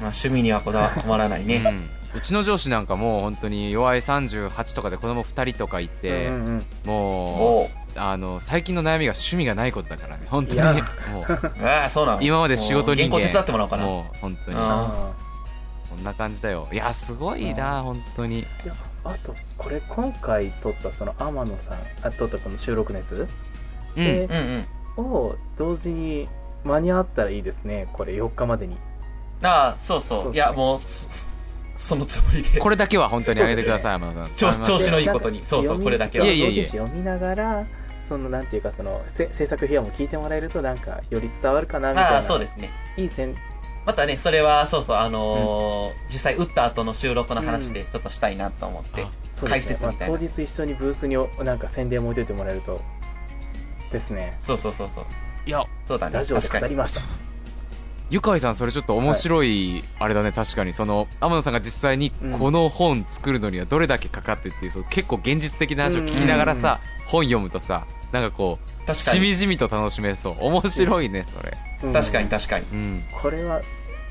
趣味にはこだわ困らないね。うんうちの上司なんかもう本当に弱い38とかで子供2人とかいて、うんうんもう、あの、最近の悩みが趣味がないことだからね、本当に。もう、*laughs* ああ、そうなの今まで仕事人間もう原稿手伝ってもらおうかな。もう本当に。あそんな感じだよ。いや、すごいな、本当に。いやあと、これ今回撮ったその天野さん、あ撮ったこの収録のやつうん。でうんうん。を同時に間に合ったらいいですね。これ4日までに。ああ、そうそう。そうそういや、もう、そそのつもりで。これだけは本当にあげてください、天野さん。調子調子のいいでことに。そうそう、これだけは。いえいえいえ同時誌読みながら、そのなんていうかそのせ制作費用も聞いてもらえるとなんかより伝わるかなみたいな。ああ、そうですね。いい線またね、それは、そうそう、あのー実際打った後の収録の話でちょっとしたいなと思って、うですね説みたいなまあ、当日一緒にブースになんか宣伝も置いといてもらえるとですねそうそうそうそう。いやそうだね、ラジオで。語りましたゆかいさんそれちょっと面白い、あれだね確かに。その天野さんが実際にうん。この本作るのにはどれだけかかってっていうそう結構現実的な話を聞きながらさ、本読むとさなんかこう。しみじみと楽しめそう。面白いねそれ。うん。確かに確かに。うん。これは、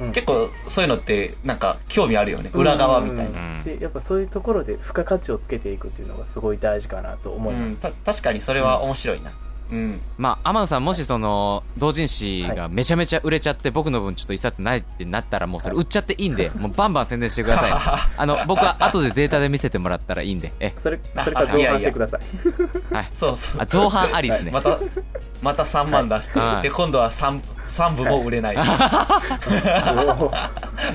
うん。結構そういうのってなんか興味あるよね。裏側みたいな。うん。しやっぱそういうところで付加価値をつけていくっていうのがすごい大事かなと思います、うん、た確かにそれは面白いな。うん。まあ天野さんもしその同人誌がめちゃめちゃ売れちゃって僕の分ちょっと一冊ないってなったらもうそれ売っちゃっていいんで *laughs* もうバンバン宣伝してください。*laughs* あの僕は後でデータで見せてもらったらいいんでえそれそれから同伴してください。はい。*laughs* そうそう。あ造反ありですね。また、また3万出して、はい。で、今度は 3, 三部も売れない。ま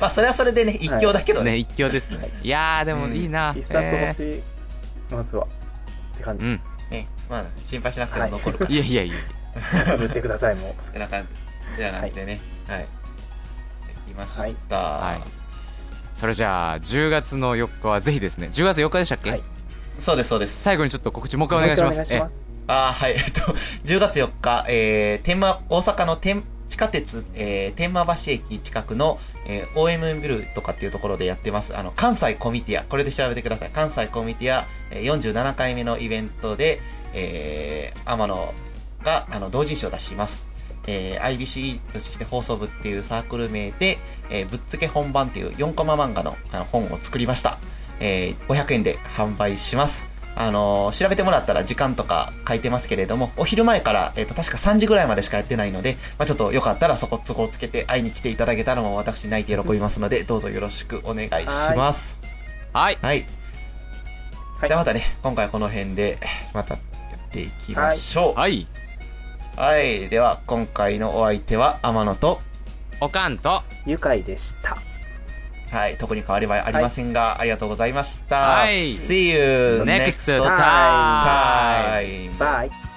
あ、それはそれでね、一興だけどね。ね一興ですね。いやーでもいいな、一冊え欲しい、まずは。って感じ、ーうん。ね、まあ、心配しなくても残るから。*laughs* いやいやいや売ってくださいもってな感じ。じゃなくてね。はい。できました。はいそれじゃあ10月の4日はぜひですね10月4日でしたっけ、はいそうです、そうです。最後にちょっと告知もう一う回お願いしますあーはい、えっと、10月4日、えー、天満、大阪の天、地下鉄、えー、天満橋駅近くの、えー、OM ビルとかっていうところでやってます、あの、関西コミティア、これで調べてください。関西コミティア、えー、47回目のイベントで、えー、天野が、あの、同人誌を出します。えー、IBC として放送部っていうサークル名で、えー、ぶっつけ本番っていう4コマ漫画のあの本を作りました。えー、500円で販売します。あのー調べてもらったら時間とか書いてますけれども、お昼前から、えっ、と、確か3時ぐらいまでしかやってないので、まあちょっとよかったらそこ都合つけて会いに来ていただけたらもう私泣いて喜びますので、どうぞよろしくお願いします。はいはい。はいではまたね、今回この辺で、またやっていきましょう。はいはい。では、今回のお相手は天野と、おかんと愉快でしたはい、特に変わりはありませんが、ありがとうございました。はい。See you Next time. イ